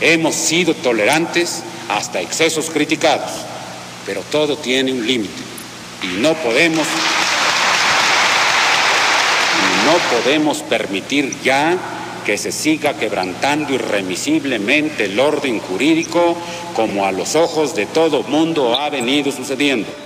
Hemos sido tolerantes hasta excesos criticados, pero todo tiene un límite y no podemos no podemos permitir ya que se siga quebrantando irremisiblemente el orden jurídico como a los ojos de todo mundo ha venido sucediendo.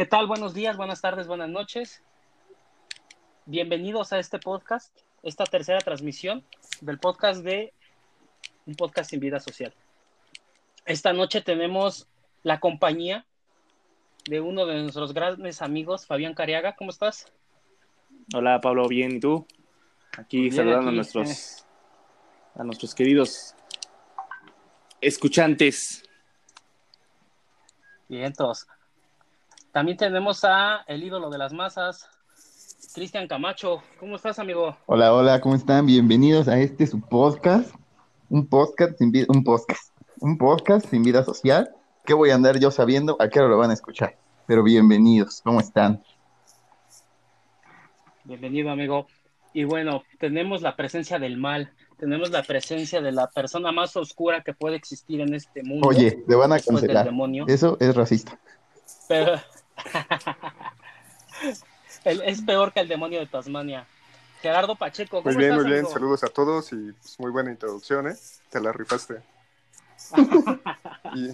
¿Qué tal? Buenos días, buenas tardes, buenas noches. Bienvenidos a este podcast, esta tercera transmisión del podcast de un podcast sin vida social. Esta noche tenemos la compañía de uno de nuestros grandes amigos, Fabián Cariaga. ¿Cómo estás? Hola Pablo, bien, ¿y tú? Aquí Bien, saludando aquí, a nuestros a nuestros queridos escuchantes. Bien, todos. También tenemos a el ídolo de las masas, Cristian Camacho. ¿Cómo estás, amigo? Hola, hola, ¿cómo están? Bienvenidos a este su podcast, un podcast sin vida, un podcast, un podcast sin vida social. ¿Qué voy a andar yo sabiendo? ¿A qué hora lo van a escuchar? Pero bienvenidos, ¿cómo están? Bienvenido, amigo. Y bueno, tenemos la presencia del mal, tenemos la presencia de la persona más oscura que puede existir en este mundo. Oye, te van a cancelar. Eso es racista. Pero... El- es peor que el demonio de Tasmania. Gerardo Pacheco, ¿cómo Muy bien, estás, muy bien. amigo? Saludos a todos y pues, muy buena introducción, ¿eh? Te la rifaste. Y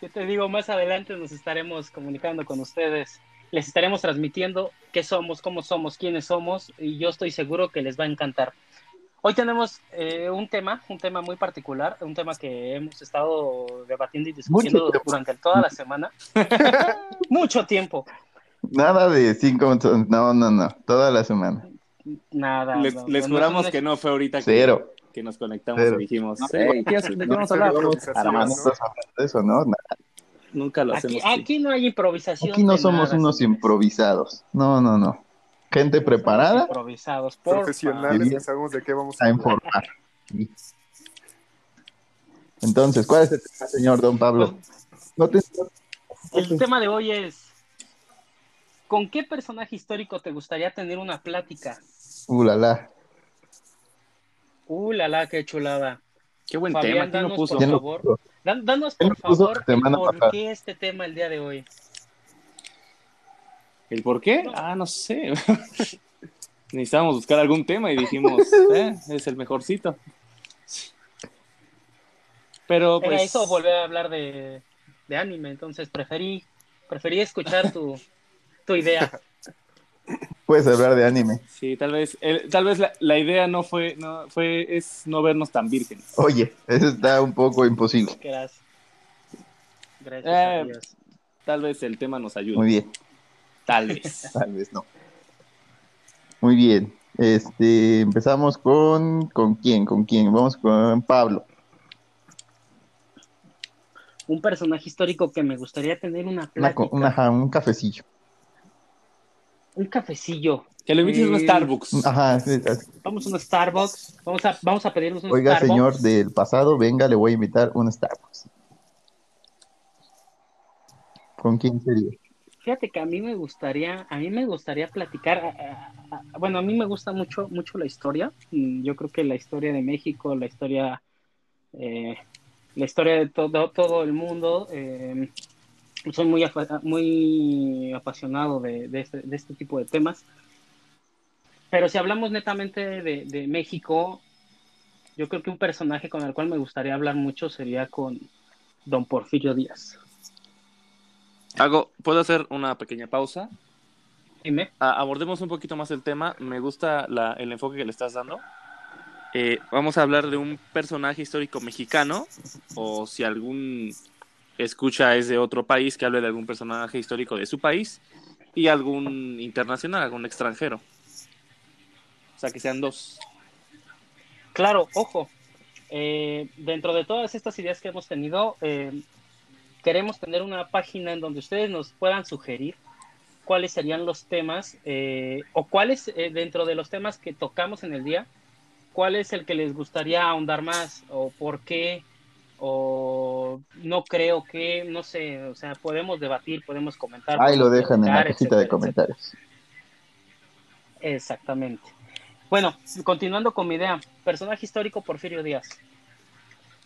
¿Qué te digo? Más adelante nos estaremos comunicando con ustedes. Les estaremos transmitiendo qué somos, cómo somos, quiénes somos, y yo estoy seguro que les va a encantar. Hoy tenemos eh, un tema, un tema muy particular, un tema que hemos estado debatiendo y discutiendo durante toda la semana. Mucho tiempo. Nada de cinco minutos, no, no, no, toda la semana. Nada. Les, no, les no, juramos no, que no fue ahorita que, nos conectamos Cero. y dijimos, No, "Hey, ¿qué vamos a cero hablar? Nunca lo Aquí, hacemos. aquí no hay improvisación. Aquí no somos nada, unos señores. improvisados. No, no, no. Gente preparada Improvisados, por profesionales que sabemos de qué vamos a informar. Entonces, ¿cuál es el tema, señor Don Pablo? No te... El tema de hoy es, ¿con qué personaje histórico te gustaría tener una plática? Uh, la, la. Uh, la la, qué chulada. Qué buen Fabián, tema, ¿quién lo danos, puso? por ¿Quién lo favor. danos, ¿Quién por lo puso favor, la semana el por pasada? qué este tema el día de hoy. ¿El por qué? Ah, no sé. Necesitábamos buscar algún tema y dijimos, eh, es el mejorcito. Pero Era pues... eso, volver a hablar de, de anime, entonces preferí, preferí escuchar tu, tu idea. Puedes hablar de anime. Sí, tal vez, el- tal vez la, la idea no fue, no, fue, es no vernos tan vírgenes. Oye, eso está un poco imposible. Gracias. Gracias a Eh, Dios. Tal vez el tema nos ayude. Muy bien, Tal vez. tal vez no. Muy bien. Este, empezamos con ¿con quién? ¿Con quién? Vamos con Pablo. Un personaje histórico que me gustaría tener una plática. una- ajá, un cafecillo. Un cafecillo. Que le invites a un Eh, Starbucks. Ajá. sí, así. Vamos a un Starbucks. Vamos a, vamos a pedirnos un Oiga, Starbucks. señor del pasado, venga, le voy a invitar un Starbucks. ¿Con quién sería? Fíjate que a mí me gustaría, a mí me gustaría platicar, bueno, a mí me gusta mucho, mucho la historia. Yo creo que la historia de México, la historia, eh, la historia de todo, todo el mundo. eh, soy muy, muy apasionado de, de este, de este tipo de temas. Pero si hablamos netamente de México, yo creo que un personaje con el cual me gustaría hablar mucho sería con Don Porfirio Díaz. Hago, ¿Puedo hacer una pequeña pausa? Dime. A- abordemos un poquito más el tema. Me gusta la- el enfoque que le estás dando. Eh, vamos a hablar de un personaje histórico mexicano, o si algún escucha es de otro país, que hable de algún personaje histórico de su país, y algún internacional, algún extranjero. O sea, que sean dos. Claro, ojo, eh, dentro de todas estas ideas que hemos tenido, eh, queremos tener una página en donde ustedes nos puedan sugerir cuáles serían los temas eh, o cuáles eh, dentro de los temas que tocamos en el día, cuál es el que les gustaría ahondar más o por qué o no creo que, no sé, o sea, podemos debatir, podemos comentar. Ahí lo dejan en la cajita de comentarios. etcétera. Exactamente. Bueno, continuando con mi idea, personaje histórico Porfirio Díaz.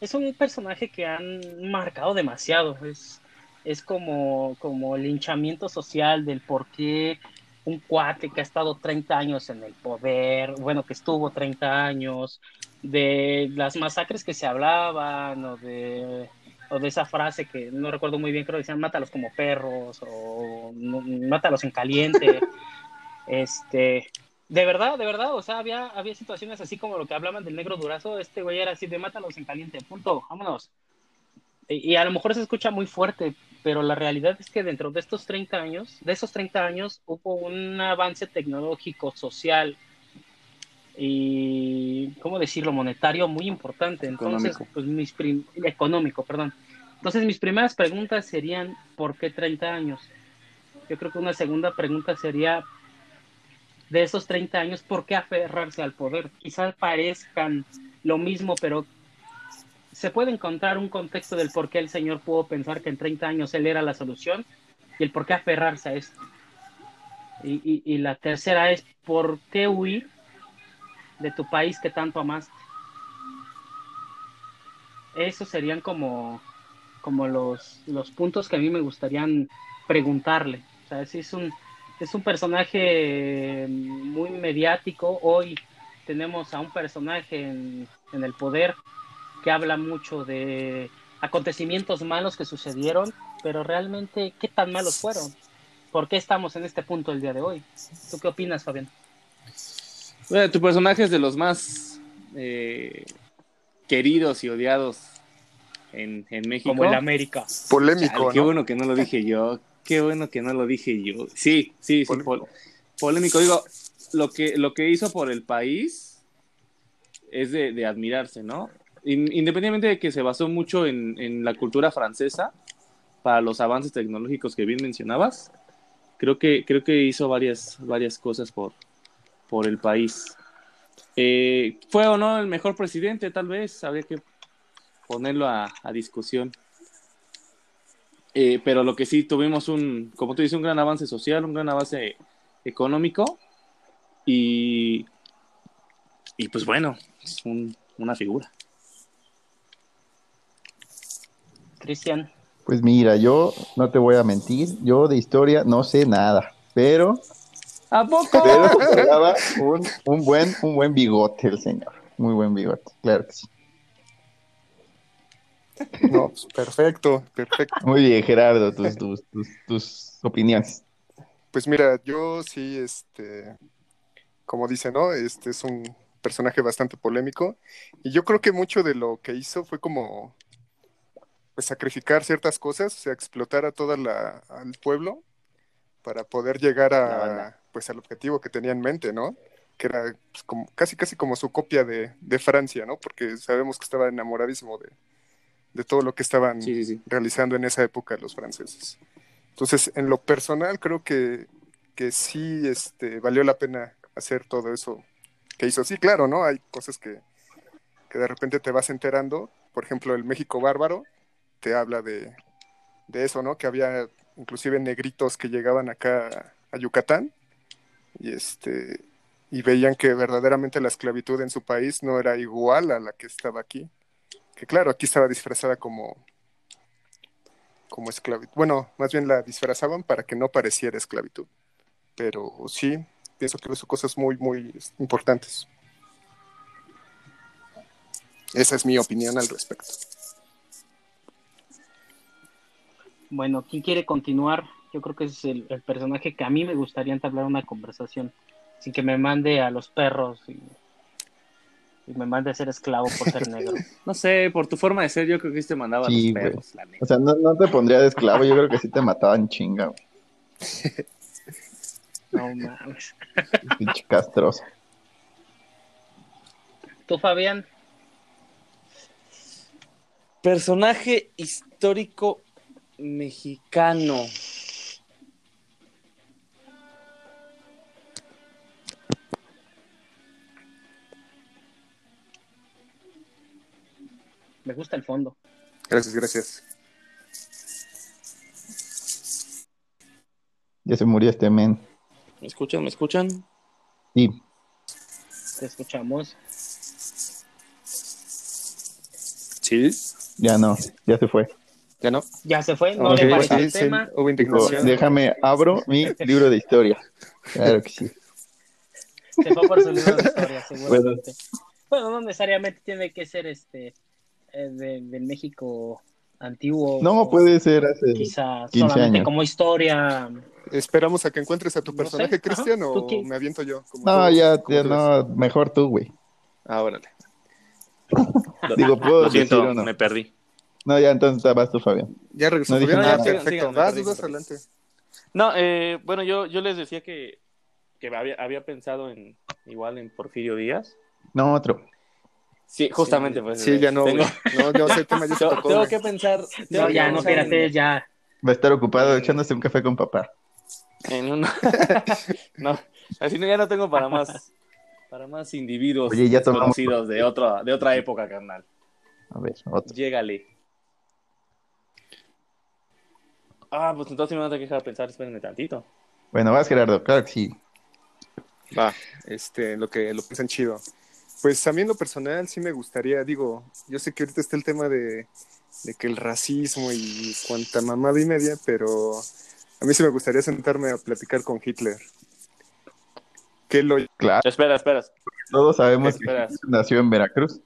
Es un personaje que han marcado demasiado. Es, es como, como el linchamiento social del por qué un cuate que ha estado 30 años en el poder, bueno, que estuvo 30 años, de las masacres que se hablaban, o de, o de esa frase que no recuerdo muy bien, creo que decían, mátalos como perros, o "No- mátalos en caliente. este, de verdad, de verdad, o sea, había, había situaciones así como lo que hablaban del negro durazo, este güey era así de mátalos en caliente, punto, vámonos. Y, y a lo mejor se escucha muy fuerte, pero la realidad es que dentro de estos 30 años, de esos 30 años, hubo un avance tecnológico, social y, ¿cómo decirlo?, monetario muy importante. Entonces, Económico. pues mis prim- económico, perdón. Entonces, mis primeras preguntas serían, ¿por qué 30 años? Yo creo que una segunda pregunta sería, de esos 30 años, ¿por qué aferrarse al poder? Quizás parezcan lo mismo, pero se puede encontrar un contexto del por qué el señor pudo pensar que en 30 años él era la solución y el por qué aferrarse a esto. Y, y- la tercera es, ¿por qué huir de tu país que tanto amaste? Esos serían como, como los, los puntos que a mí me gustarían preguntarle. O sea, sí es un, es un personaje muy mediático. Hoy tenemos a un personaje en, en el poder que habla mucho de acontecimientos malos que sucedieron, pero realmente, ¿qué tan malos fueron? ¿Por qué estamos en este punto el día de hoy? ¿Tú qué opinas, Fabián? Bueno, tu personaje es de los más eh, queridos y odiados en, en México. Como el América. Polémico, Chale, qué ¿no? bueno que no lo dije yo. Qué bueno que no lo dije yo. Sí, sí, sí. Polémico. pol- polémico. Digo, lo que, lo que hizo por el país es de, de admirarse, ¿no? In- independientemente de que se basó mucho en, en la cultura francesa para los avances tecnológicos que bien mencionabas, creo que, creo que hizo varias, varias cosas por, por el país. Eh, ¿Fue o no el mejor presidente? Tal vez, habría que ponerlo a, a discusión. Eh, pero lo que sí tuvimos un, como tú dices, un gran avance social, un gran avance económico y, y pues bueno, es un- una figura. Cristian, Pues mira, yo no te voy a mentir, yo de historia no sé nada, pero, ¿A poco? pero un, un buen, un buen bigote el señor, muy buen bigote, claro que sí. No, pues, perfecto, perfecto. Muy bien, Gerardo, tus, tus, tus, tus opiniones. Pues mira, yo sí, este, como dice, ¿no? Este es un personaje bastante polémico y yo creo que mucho de lo que hizo fue como pues sacrificar ciertas cosas, o sea, explotar a toda la al pueblo para poder llegar a pues al objetivo que tenía en mente, ¿no? Que era pues, como casi casi como su copia de, de Francia, ¿no? Porque sabemos que estaba enamoradísimo de, de todo lo que estaban Sí, sí, sí. realizando en esa época los franceses. Entonces, en lo personal, creo que, que sí este, valió la pena hacer todo eso que hizo. Sí, claro, ¿no? Hay cosas que, que de repente te vas enterando. Por ejemplo, el México bárbaro te habla de, de eso, ¿no? Que había inclusive negritos que llegaban acá a Yucatán y, este, y veían que verdaderamente la esclavitud en su país no era igual a la que estaba aquí. Que claro, aquí estaba disfrazada como, como esclavitud. Bueno, más bien la disfrazaban para que no pareciera esclavitud. Pero sí, pienso que hizo cosas muy, muy importantes. Esa es mi opinión al respecto. bueno, ¿quién quiere continuar? Yo creo que ese es el, el personaje que a mí me gustaría entablar una conversación, sin que me mande a los perros y, y me mande a ser esclavo por ser negro. No sé, por tu forma de ser, yo creo que sí te mandaba a Sí, los perros, la neta. O sea, no, no te pondría de esclavo, yo creo que sí te mataban chinga, güey, No mames. pinche castroso. ¿Tú, Fabián? Personaje histórico mexicano. Me gusta el fondo. Gracias, gracias. Ya se murió este men. ¿Me escuchan? ¿Me escuchan? Sí, Te escuchamos. Sí, ya no, ya se fue. ya no. Ya se fue, no le pareció el tema. Dijo, déjame, abro mi libro de historia. Claro que sí. Se fue por su libro de historia, Bueno. seguramente. Bueno, no necesariamente tiene que ser este de, del México antiguo. No, o puede ser hace... Quizá 15 solamente años. como historia. Esperamos a que encuentres a tu No personaje, sé, Cristian, o me aviento yo. como No, tú- ya, no, mejor tú, güey. Ah, órale. Digo, puedo Lo siento, decir no. me perdí. No, ya entonces vas tú, Fabián. Ya regresó. No Fabián? perfecto. Vas, perdí, vas me perdí. adelante. No, eh, bueno, yo, yo les decía que, que había, había pensado en igual en Porfirio Díaz. No, otro. Sí, justamente. Pues, Sí, ya no. Tengo. No, tocó. que pensar. tengo No, que ya, no, espérate, ya. Va a estar ocupado echándose un café con papá. En una... no, así no, ya no tengo para más, para más individuos Oye, ya tomamos- conocidos de otra, de otra época, carnal. A ver, otro. Llégale. Ah, pues entonces me van a dejar pensar, espérenme tantito. Bueno, vas, Gerardo. Claro que sí. Va, este, lo que lo piensan chido. Pues a mí en lo personal sí me gustaría, digo, yo sé que ahorita está el tema de, de que el racismo y cuanta mamada y media, pero a mí sí me gustaría sentarme a platicar con Hitler. Que lo... Claro, Espera, espera. todos sabemos Espera. que nació en Veracruz.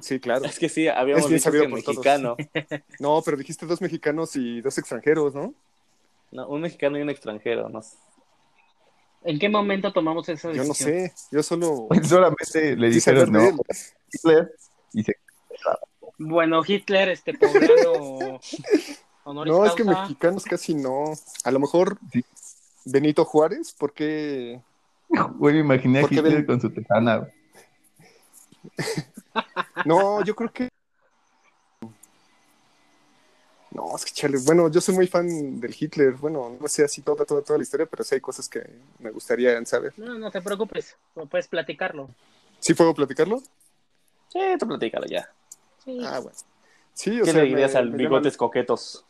Sí, claro. Es que sí, habíamos Es bien dicho sabido que por todos. mexicano. No, pero dijiste dos mexicanos y dos extranjeros, ¿no? No, un mexicano y un extranjero. No sé. ¿En qué momento tomamos esa Yo decisión? no sé, yo solo... Pues solamente le dijeron, no. Hitler. Y se... Bueno, Hitler, este poblano honoris No, es que causa. mexicanos casi no. A lo mejor Sí. Benito Juárez, porque Güey, me imaginé a ¿Por qué Hitler ven- con su tejana. güey. No, yo creo que. No, es que chale. Bueno, yo soy muy fan del Hitler. Bueno, no sé así toda, toda, toda la historia, pero sí hay cosas que me gustaría saber. No, no te preocupes, puedes platicarlo. ¿Sí puedo platicarlo? Sí, tú platícalo ya. Sí. Ah, bueno. Sí, o ¿Qué sea, le dirías me- al me bigotes llaman- coquetos?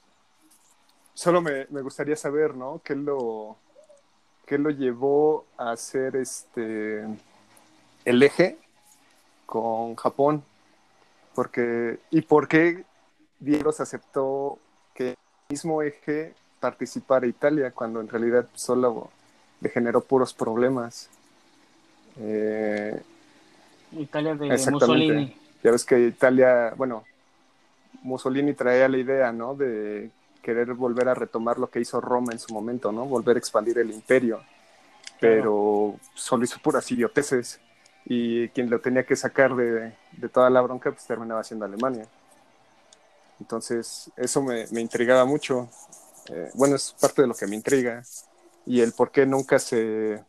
Solo me, me gustaría saber, ¿no? ¿Qué lo, qué lo llevó a hacer este el eje con Japón? Porque, ¿y por qué Diegos aceptó que el mismo eje participara Italia cuando en realidad solo le generó puros problemas? Eh, Italia de. Mussolini. ya ves que Italia, bueno, Mussolini traía la idea, ¿no? De querer volver a retomar lo que hizo Roma en su momento, ¿no? Volver a expandir el imperio. Pero solo hizo puras idioteces. Y quien lo tenía que sacar de, de toda la bronca, pues terminaba siendo Alemania. Entonces, eso me, me intrigaba mucho. Eh, bueno, es parte de lo que me intriga. Y el por qué nunca se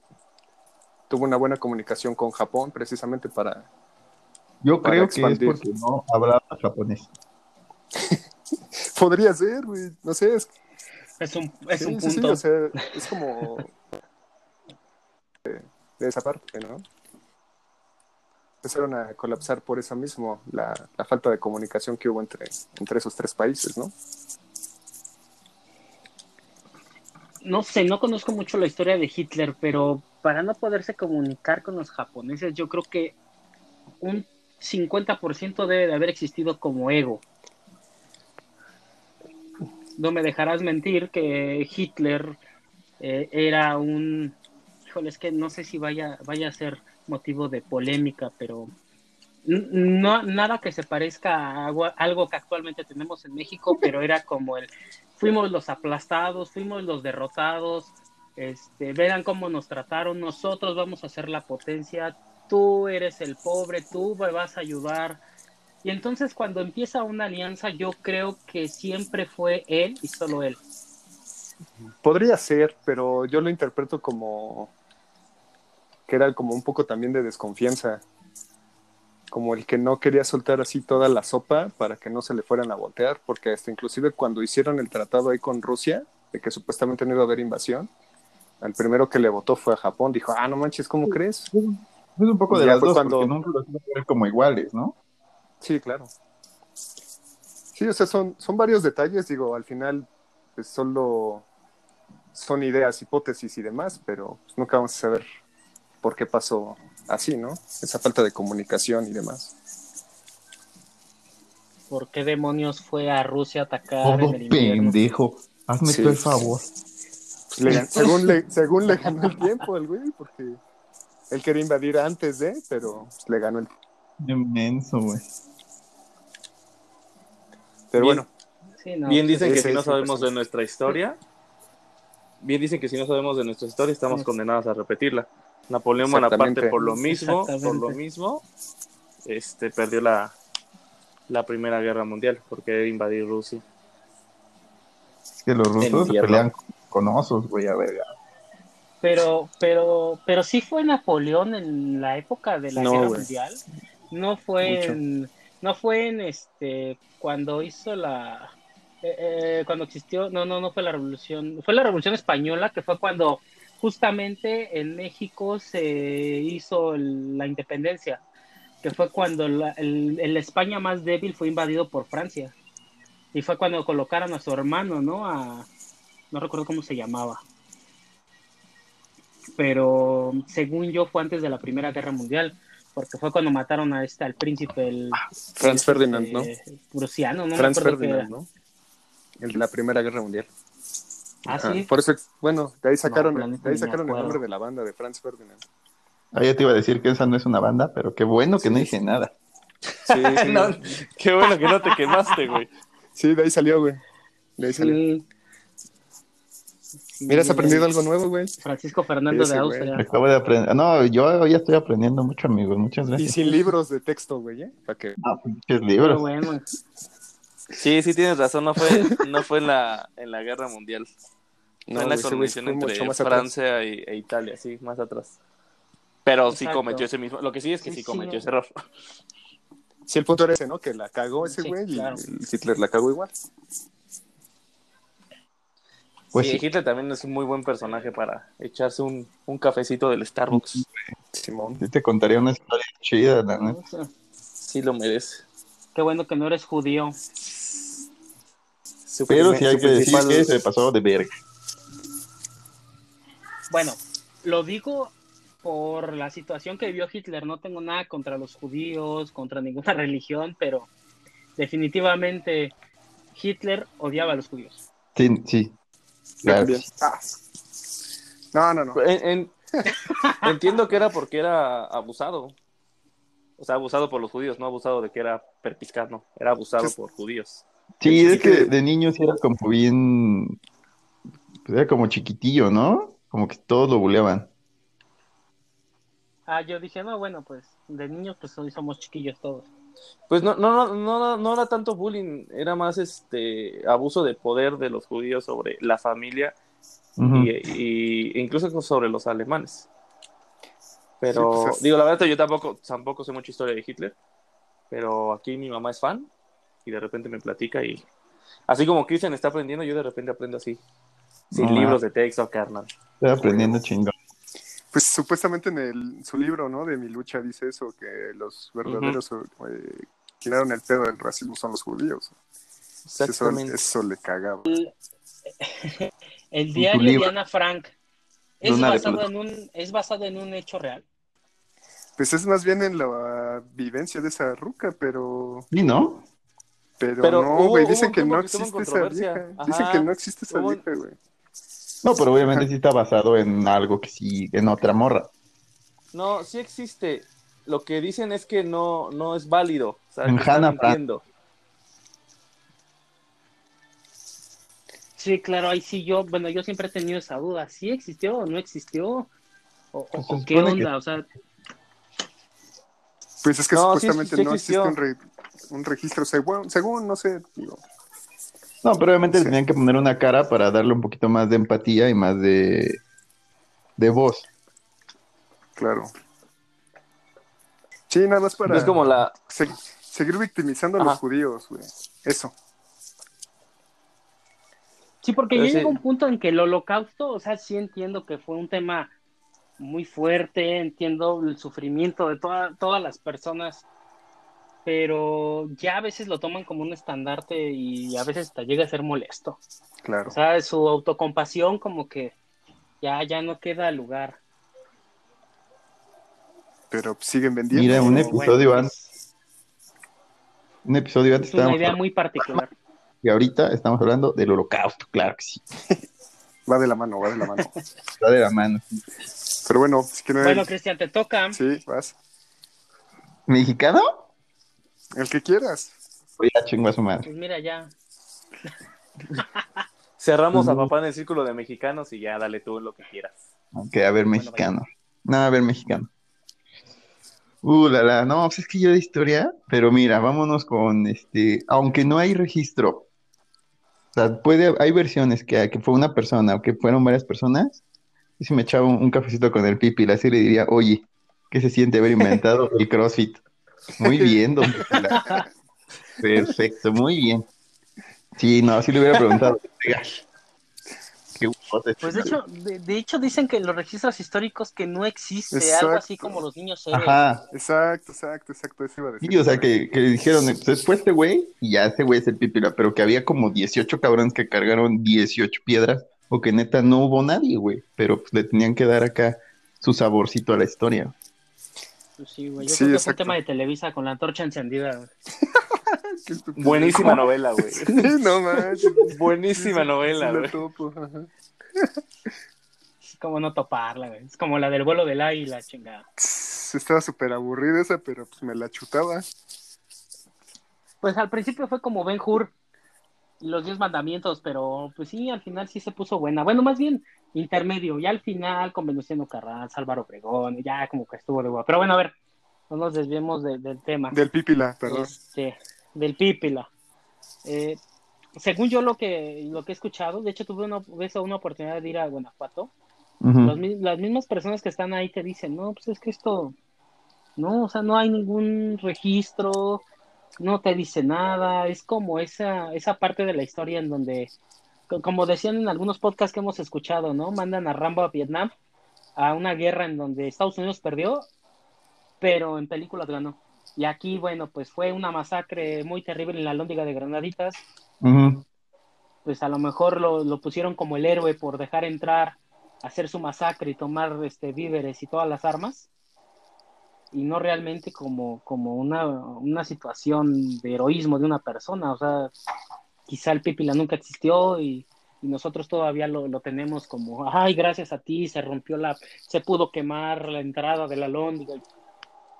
tuvo una buena comunicación con Japón, precisamente para, Yo Para creo que es porque no hablaba japonés. Podría ser, güey. No sé, es, Es un, es sí, un sí, sí, punto. o sea, es como de, de esa parte, ¿no? Empezaron a colapsar por eso mismo, la, falta de comunicación que hubo entre, entre esos tres países, ¿no? No sé, no conozco mucho la historia de Hitler, pero para no poderse comunicar con los japoneses, yo creo que un 50% debe de haber existido como ego. No me dejarás mentir que Hitler eh, era un... Híjole, es que no sé si vaya, vaya a ser motivo de polémica, pero no, nada que se parezca a algo, algo que actualmente tenemos en México, pero era como el fuimos los aplastados, fuimos los derrotados, este, verán cómo nos trataron, nosotros vamos a ser la potencia, tú eres el pobre, tú me vas a ayudar. Y entonces cuando empieza una alianza, yo creo que siempre fue él y solo él. Podría ser, pero yo lo interpreto como que era como un poco también de desconfianza, como el que no quería soltar así toda la sopa para que no se le fueran a voltear, porque hasta inclusive cuando hicieron el tratado ahí con Rusia, de que supuestamente no iba a haber invasión, al primero que le votó fue a Japón, dijo, ah, no manches, ¿cómo crees? Es un poco de las dos, cuando- porque nunca los ver como iguales, ¿no? Sí, claro. Sí, o sea, son, son varios detalles, digo, al final pues, solo son ideas, hipótesis y demás, pero pues, nunca vamos a saber por qué pasó así, ¿no? Esa falta de comunicación y demás. ¿Por qué demonios fue a Rusia a atacar Todo en el pendejo. Hazme Sí. tú el favor. Pues, le según, le, según le ganó el tiempo al güey, porque él quería invadir antes de, pero pues, le ganó el tiempo. Inmenso, güey. Pero Bien. bueno, Sí, no, Bien dicen que sí, si no sí, sabemos pues, de nuestra historia, bien dicen que si no sabemos de nuestra historia estamos Sí. condenados a repetirla. Napoleón Bonaparte por lo mismo, por lo mismo, este perdió la, la Primera Guerra Mundial porque invadir Rusia. Es que los rusos se pelean con osos, güey, a verga. Pero, pero, pero sí fue Napoleón en la época de la No, Guerra. Mundial. No fue Mucho. en, no fue en este cuando hizo la eh, eh, cuando existió, no, no, no fue la revolución, fue la revolución española que fue cuando justamente en México se hizo el- la independencia, que fue cuando la- el, el España más débil fue invadido por Francia. Y fue cuando colocaron a su hermano, ¿no? A, no recuerdo cómo se llamaba. Pero según yo fue antes de la Primera Guerra Mundial, porque fue cuando mataron a este, al príncipe, el Franz este, Ferdinand, ¿no? Prusiano, no Franz Ferdinand. ¿no? El de la Primera Guerra Mundial. Ah, Ajá, sí. Por eso, bueno, de ahí sacaron, No, de ahí sacaron el nombre de la banda de Franz Ferdinand. Ah, ya te iba a decir que esa no es una banda, pero qué bueno que no dije nada. Sí, sí, No, qué bueno que no te quemaste, güey. sí, de ahí salió, güey. De ahí salió. Mira, has aprendido algo nuevo, güey. Francisco Fernando Ese de güey. Austria. Acabo de aprender. No, yo ya estoy aprendiendo mucho, amigos. Muchas Y gracias. sin libros de texto, güey, ¿eh? Para que... Ah, pinches Pero libros. bueno, Sí, sí tienes razón, no fue, no fue en la, en la Guerra Mundial. No, en la mucho entre. Francia y- e Italia, sí, más atrás. Pero sí cometió ese mismo. Lo que sí es que sí, Sí, sí, cometió no. ese error. Sí, el punto era ese, ¿no? Que la cagó ese Sí, güey claro. y Hitler la cagó igual. Pues sí, sí. Hitler también es un muy buen personaje para echarse un, un cafecito del Starbucks. Simón. Sí te contaría una historia chida, la neta. o sea, Sí lo merece. qué bueno que no eres judío. Su Pero primer- sí hay que decir que se pasó de verga. Bueno, lo digo por la situación que vivió Hitler. No tengo nada contra los judíos, contra ninguna religión, pero definitivamente Hitler odiaba a los judíos. Sí, sí. Bien. Ah. No, no, no. En- en- entiendo que era porque era abusado. O sea, abusado por los judíos, no abusado de que era perpiscar, no. Era abusado por judíos. Sí, es Sí que que- de niño sí era como bien. pues era como chiquitillo, ¿no? Como que todos lo buleaban. Ah, yo dije, no, bueno, pues de niños pues hoy somos chiquillos todos. Pues no, no, no, no, no era tanto bullying, era más este abuso de poder de los judíos sobre la familia Ujú. y, y- e incluso sobre los alemanes. Pero, Sí, pues es- digo, la verdad, yo tampoco, tampoco sé mucha historia de Hitler, pero aquí mi mamá es fan y de repente me platica y así como Christian está aprendiendo, yo de repente aprendo así, sin No, libros de texto, carnal. Estoy aprendiendo chingón. Pues supuestamente en el, su libro, ¿no? De mi lucha dice eso, que los verdaderos eh, tiraron el pedo del racismo son los judíos. Eso, Exactamente. eso le cagaba. El tu diario de Ana Frank es Luna basado, en un, es basado en un hecho real. Pues es más bien en la vivencia de esa ruca, pero ¿Y no? pero, Pero no, güey, hubo dicen que no existe esa vieja. Dicen que no existe esa vieja, güey. No, pero obviamente sí está basado en algo que sí, en otra morra. No, sí existe. Lo que dicen es que no, no es válido. O sea, En Hannah. Sí, claro, ahí sí yo, bueno, yo siempre he tenido esa duda, ¿sí existió o no existió? ¿O, o- Pues o qué que- onda? O sea, Pues es que No, sí, supuestamente sí no existe un, re- un registro, según, según, no sé, digo, No, pero obviamente le tenían que poner una cara para darle un poquito más de empatía y más de, de voz. claro. Sí, nada más para Es como la. se- seguir victimizando a Ajá. los judíos, güey. Eso. sí, porque Pero ya sí. llegó un punto en que el holocausto, o sea, sí entiendo que fue un tema muy fuerte, entiendo el sufrimiento de toda- todas las personas, pero ya a veces lo toman como un estandarte y a veces hasta llega a ser molesto. Claro. O sea, su autocompasión como que ya, ya no queda lugar. Pero siguen vendiendo. Mira, un episodio bueno, antes, un episodio antes Es una idea muy particular. y ahorita estamos hablando del holocausto, claro que sí. Va de la mano, va de la mano. Está de la mano. Pero bueno, si que no hay- Bueno, Cristian, te toca. Sí, vas. ¿Mexicano? El que quieras. Oye, ya chingo a su madre. Pues mira, ya. Cerramos a papá en el círculo de mexicanos y ya dale tú lo que quieras. Ok, a ver, mexicano. No, a ver, mexicano. Uh, la, la, no, pues es que yo de historia, pero mira, vámonos con este, aunque no hay registro, o sea, puede, hay versiones que, que fue una persona o que fueron varias personas, y si me echaba un, un cafecito con el pipi, así le diría, oye, ¿qué se siente haber inventado el CrossFit? Muy bien, don. Perfecto, muy bien. Sí, no, así le hubiera preguntado. Qué. Pues de hecho, de, de hecho dicen que en los registros históricos que no existe Exacto. algo así como los niños héroes. Ajá, Exacto, exacto, exacto. Eso iba a decir. Sí, o sea, que, que dijeron, pues fue este güey y ya ese güey es el pipila, pero que había como 18 cabrones que cargaron 18 piedras o que neta no hubo nadie, güey, pero pues le tenían que dar acá su saborcito a la historia. Pues sí, güey. Yo Sí, creo que fue un tema de Televisa con la antorcha encendida. güey. Buenísima novela, güey. Sí, no manches. Buenísima Sí, novela, güey. topo. Es como no toparla, güey. Es como la del vuelo del águila, chingada. Estaba súper aburrida esa, pero pues me la chutaba. Pues al principio fue como Ben Hur los diez mandamientos, pero pues sí, al final sí se puso buena. Bueno, más bien intermedio. Ya al final con Venustiano Carranza, Álvaro Obregón, ya como que estuvo de guay. Pero bueno, a ver, no nos desviemos de- del tema. Del pípila, perdón. Este, del Pípila. Eh, según yo lo que, lo que he escuchado, de hecho tuve una, vez una oportunidad de ir a Guanajuato, los mi- las mismas personas que están ahí te dicen, no, pues es que esto, no, o sea, no hay ningún registro, no te dice nada, es como esa, esa parte de la historia en donde, co- como decían en algunos podcasts que hemos escuchado, ¿no? Mandan a Rambo a Vietnam a una guerra en donde Estados Unidos perdió, pero en películas ganó. Y aquí, bueno, pues fue una masacre muy terrible en la Lóndiga de Granaditas, pues a lo mejor lo, lo pusieron como el héroe por dejar entrar, hacer su masacre y tomar este víveres y todas las armas, y no realmente como, como una, una situación de heroísmo de una persona, o sea, quizá el Pípila nunca existió y, nosotros todavía lo, lo tenemos como, ay, gracias a ti se rompió la, se pudo quemar la entrada de la Lóndiga,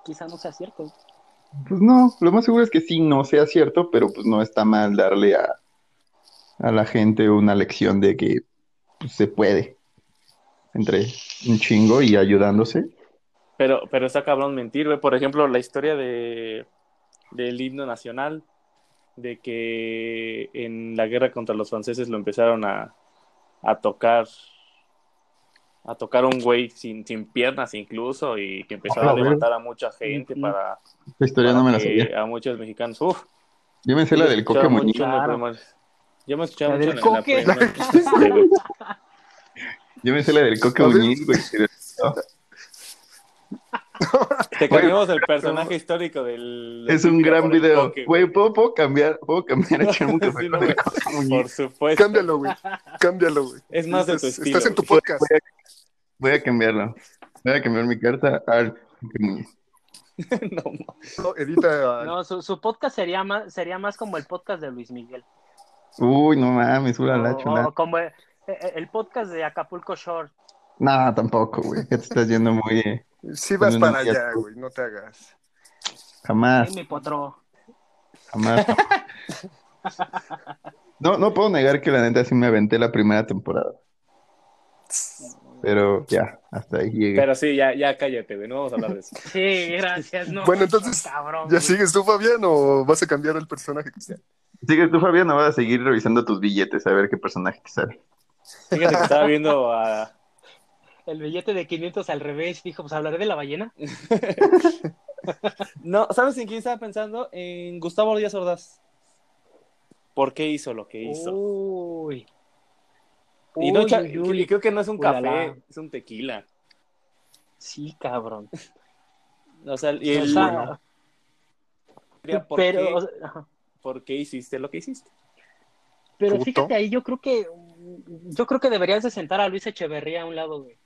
quizá no sea cierto. Pues no, lo más seguro es que sí, no sea cierto, pero pues no está mal darle a, a la gente una lección de que pues, se puede, entre un chingo y ayudándose. Pero, pero está cabrón mentir, güey. Por ejemplo, la historia de del himno nacional, de que en la guerra contra los franceses lo empezaron a, a tocar, a tocar un güey sin, sin piernas incluso, y que empezó Ah, a güey. levantar a mucha gente para, Esta historia no me la sabía. a muchos mexicanos. Uf, Yo me sé la del Coque mucho la Claro. Yo me escuchaba La mucho del en la Coque. Yo me sé la del Coque. Muñiz, güey. Te cambiamos el personaje histórico del. del Es un gran video. Güey, ¿puedo, puedo cambiar, puedo cambiar a echarme un café Sí, con el Coque Muñiz? Por supuesto. Cámbialo, güey. Cámbialo, güey. Es más de tu Estás- estilo, Estás en tu güey. podcast. Voy a cambiarlo. Voy a cambiar mi carta al. No, No, edita. No, su, su podcast sería más, sería más como el podcast de Luis Miguel. Uy, no mames, una la chula. como el, el podcast de Acapulco Shore. No, tampoco, güey. Ya te estás yendo muy. Sí vas no, para allá, güey. No te hagas. Jamás, mi potro. jamás. No, no puedo negar que la neta sí me aventé la primera temporada. Pero ya, hasta ahí llegué. Pero sí, ya, ya cállate, güey. No vamos a hablar de eso. Sí, gracias. No, Bueno, entonces, cabrón, ¿Ya güey. sigues tú, Fabián, o vas a cambiar el personaje, Cristian? Sigues tú, Fabián, no vas a seguir revisando tus billetes a ver qué personaje te sale. Fíjate que estaba viendo a. El billete de 500 al revés. Dijo, pues hablaré de la ballena. No, ¿sabes en quién estaba pensando? En Gustavo Díaz Ordaz. ¿Por qué hizo lo que hizo? Uy. y, no Uy, y creo que no es un café, la. es un tequila. Sí, cabrón. O sea, y O el- sea, tendría por, pero, qué, o sea, ajá. por qué hiciste lo que hiciste. pero Puto. fíjate ahí, yo creo que yo creo que deberías de sentar a Luis Echeverría a un lado, güey.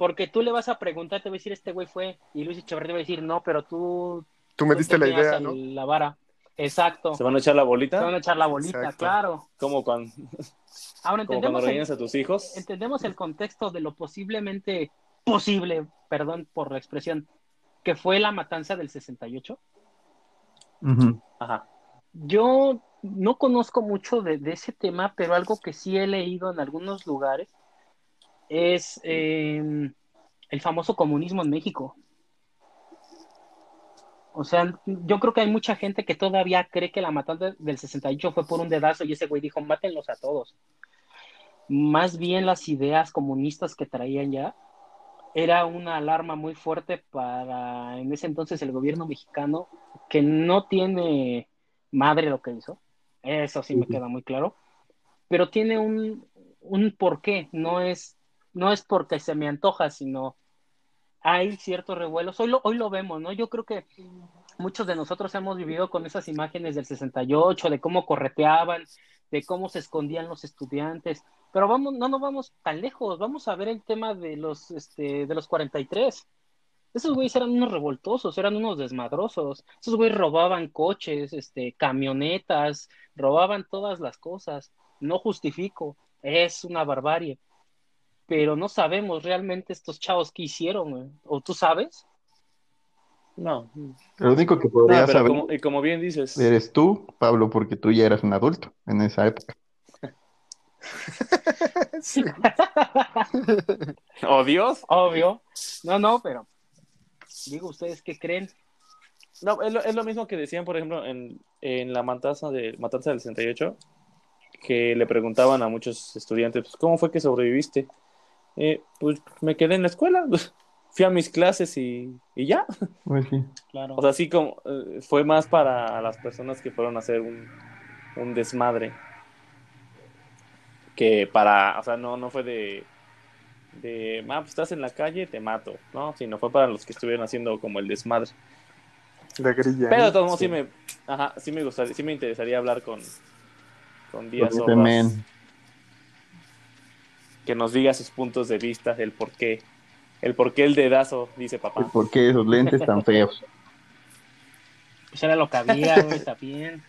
Porque tú le vas a preguntar, te va a decir, este güey fue, y Luis Echeverría te va a decir, no, pero tú, Tú me tú diste la idea, ¿no? La vara. Exacto. ¿Se van a echar la Te van bolita? a echar la bolita, Exacto. claro. Como cuando, Ahora como cuando entendemos el, rellenas a tus hijos. entendemos el contexto de lo posiblemente posible, perdón por la expresión, que fue la matanza del 68. Ujú. Ajá. Yo no conozco mucho de, de ese tema, pero algo que sí he leído en algunos lugares es eh, el famoso comunismo en México. O sea, yo creo que hay mucha gente que todavía cree que la matanza del 68 fue por un dedazo y ese güey dijo, mátenlos a todos. Más bien las ideas comunistas que traían ya era una alarma muy fuerte para en ese entonces el gobierno mexicano que no tiene madre lo que hizo. Eso sí me queda muy claro. Pero tiene un, un porqué. No es, no es porque se me antoja, sino hay ciertos revuelos. Hoy lo, hoy lo vemos, ¿no? Yo creo que muchos de nosotros hemos vivido con esas imágenes del 68, de cómo correteaban, de cómo se escondían los estudiantes. Pero vamos, no nos vamos tan lejos. Vamos a ver el tema de los, este, de los 43. Esos güeyes eran unos revoltosos, eran unos desmadrosos. Esos güeyes robaban coches, este, camionetas, robaban todas las cosas. No justifico, es una barbarie. Pero no sabemos realmente estos chavos qué hicieron, güey. ¿O tú sabes? No. Lo único que No, podría pero saber como, y como bien dices, eres tú, Pablo, porque tú ya eras un adulto en esa época. Sí. ¡Oh, Dios! Obvio. No, no, pero digo, ¿ustedes qué creen? No, es lo, es lo mismo que decían, por ejemplo, en, en la matanza, de, matanza del 68, que le preguntaban a muchos estudiantes, pues, ¿cómo fue que sobreviviste? Eh, pues me quedé en la escuela, fui a mis clases y, y ya. Pues sí. Claro. O sea, sí como eh, fue más para las personas que fueron a hacer un, un desmadre que para, o sea, no, no fue de, de, ah, pues estás en la calle, te mato, ¿no? Sino fue para los que estuvieron haciendo como el desmadre. La grilla. Pero de todos modos sí, me, ajá, sí me gustaría, sí me interesaría hablar con, con Díaz Ordaz, men. Que nos diga sus puntos de vista, el por qué, el por qué el dedazo, dice papá. ¿Por qué esos lentes tan feos? Pues era lo que había, güey, está bien.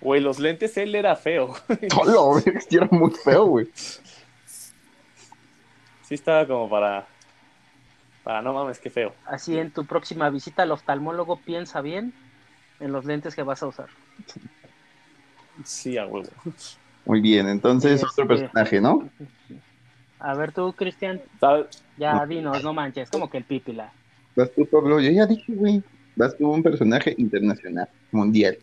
Güey, los lentes, él era feo. Solo, era muy feo, güey. Sí estaba como para, para no mames, qué feo. Así en tu próxima visita al oftalmólogo, piensa bien en los lentes que vas a usar. Sí, a huevo. Muy bien, entonces Este- otro personaje, ¿no? A ver tú, Cristian, ya dinos, no manches, como que el pípila. Vas tú, Pablo. Yo ya dije, güey. Vas tú un personaje internacional, mundial.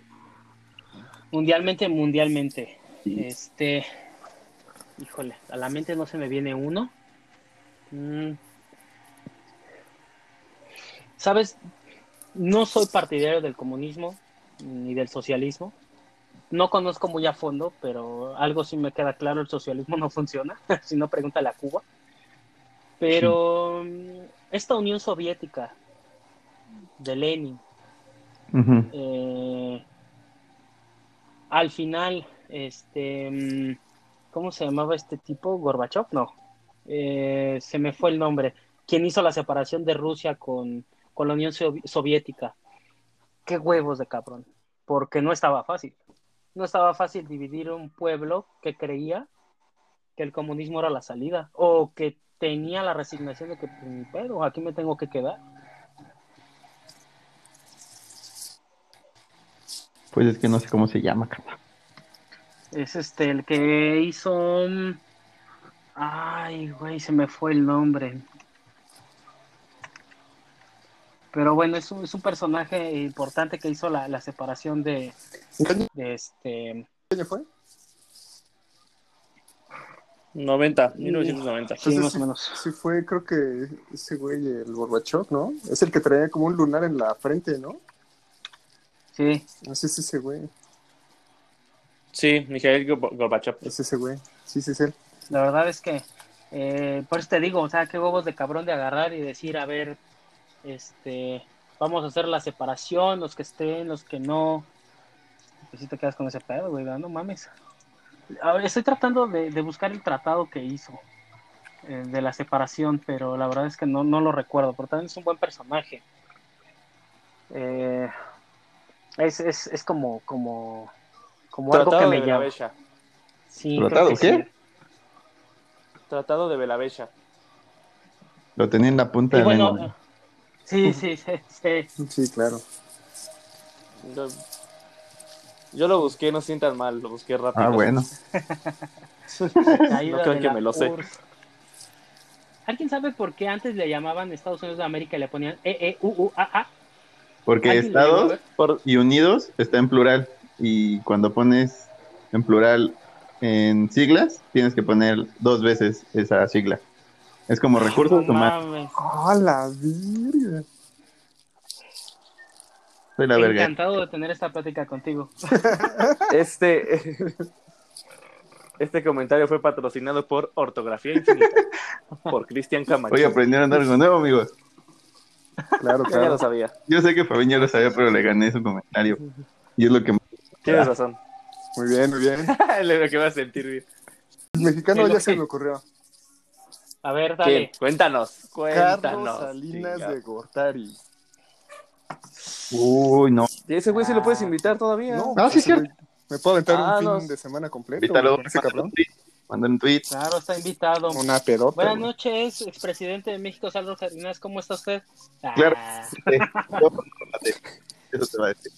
Mundialmente, mundialmente. Sí. Este, híjole, a la mente no se me viene uno. Mm. Sabes, no soy partidario del comunismo ni del socialismo. No conozco muy a fondo, pero algo sí me queda claro, el socialismo no funciona. si no, pregúntale a Cuba. Pero mm, esta Unión Soviética de Lenin, eh, al final, este, mm, ¿cómo se llamaba este tipo? ¿Gorbachev? No, Eh, se me fue el nombre. Quien hizo la separación de Rusia con, con la Unión Sovi- Soviética. Qué huevos de cabrón, porque no estaba fácil. No estaba fácil dividir un pueblo que creía que el comunismo era la salida o que tenía la resignación de que, pues, ni pedo, aquí me tengo que quedar. Pues es que no sé cómo se llama, carnal. Es este, el que hizo. Ay, güey, se me fue el nombre. Pero bueno, es un, es un personaje importante que hizo la, la separación de, ¿En qué año- de este. qué año fue? 90, 1990. Sí, Entonces, más o menos. Sí fue, creo que ese güey, el Gorbachev, ¿no? Es el que traía como un lunar en la frente, ¿no? Sí, Ese es ese güey. Sí, Mikhail Gorb- Gorbachev. Es ese güey. Sí, sí, es él. la verdad es que. eh, por eso te digo, o sea, qué huevos de cabrón de agarrar y decir, a ver, este. vamos a hacer la separación, los que estén, los que no. Pues si te quedas con ese pedo, güey, no mames. Estoy tratando de, de buscar el tratado que hizo eh, de la separación, pero la verdad es que no, no lo recuerdo, pero también es un buen personaje. Eh, es, es, es como, como, como algo que Tratado me de llama. Sí, ¿Tratado qué? sí. Tratado de Belavecha. Lo tenía en la punta Y de la bueno, lengua. Sí, sí, sí, sí. Sí, claro. Yo, yo lo busqué, no sientan mal, lo busqué rápido. Ah, bueno. No creo que me lo sé. ¿Alguien sabe por qué antes le llamaban Estados Unidos de América y le ponían E, E, U, U, A, A? Porque ¿Alguien lo llegó a Estados y Unidos está en plural. Y cuando pones en plural en siglas, tienes que poner dos veces esa sigla. Es como recursos No humanos. ¡Ah, la virga! Soy la verga. Encantado de tener esta plática contigo. este, este comentario fue patrocinado por Ortografía Infinita, por Cristian Camacho. Hoy aprendieron algo nuevo, amigos. Claro, Yo ya lo claro. sabía. Yo sé que Fabián ya lo sabía, pero le gané su comentario. Y es lo que Tienes razón. Muy bien, muy bien. lo que vas a sentir bien. El mexicano ya se me ocurrió. A ver, ¿Quién? dale. Cuéntanos. Carlos Cuéntanos. Salinas chinga. de Gortari. Uy, no. ¿Y ese güey sí lo puedes invitar todavía? No, Ah, sí, güey- Me puedo aventar Ah, un no. fin de semana completo Invítalo. ese cabrón. Manda un tweet. Claro, está invitado. Una pedota. Buenas noches, expresidente de México, Salvador Salinas. ¿Cómo está usted? Ah, Claro. Eso te va a decir.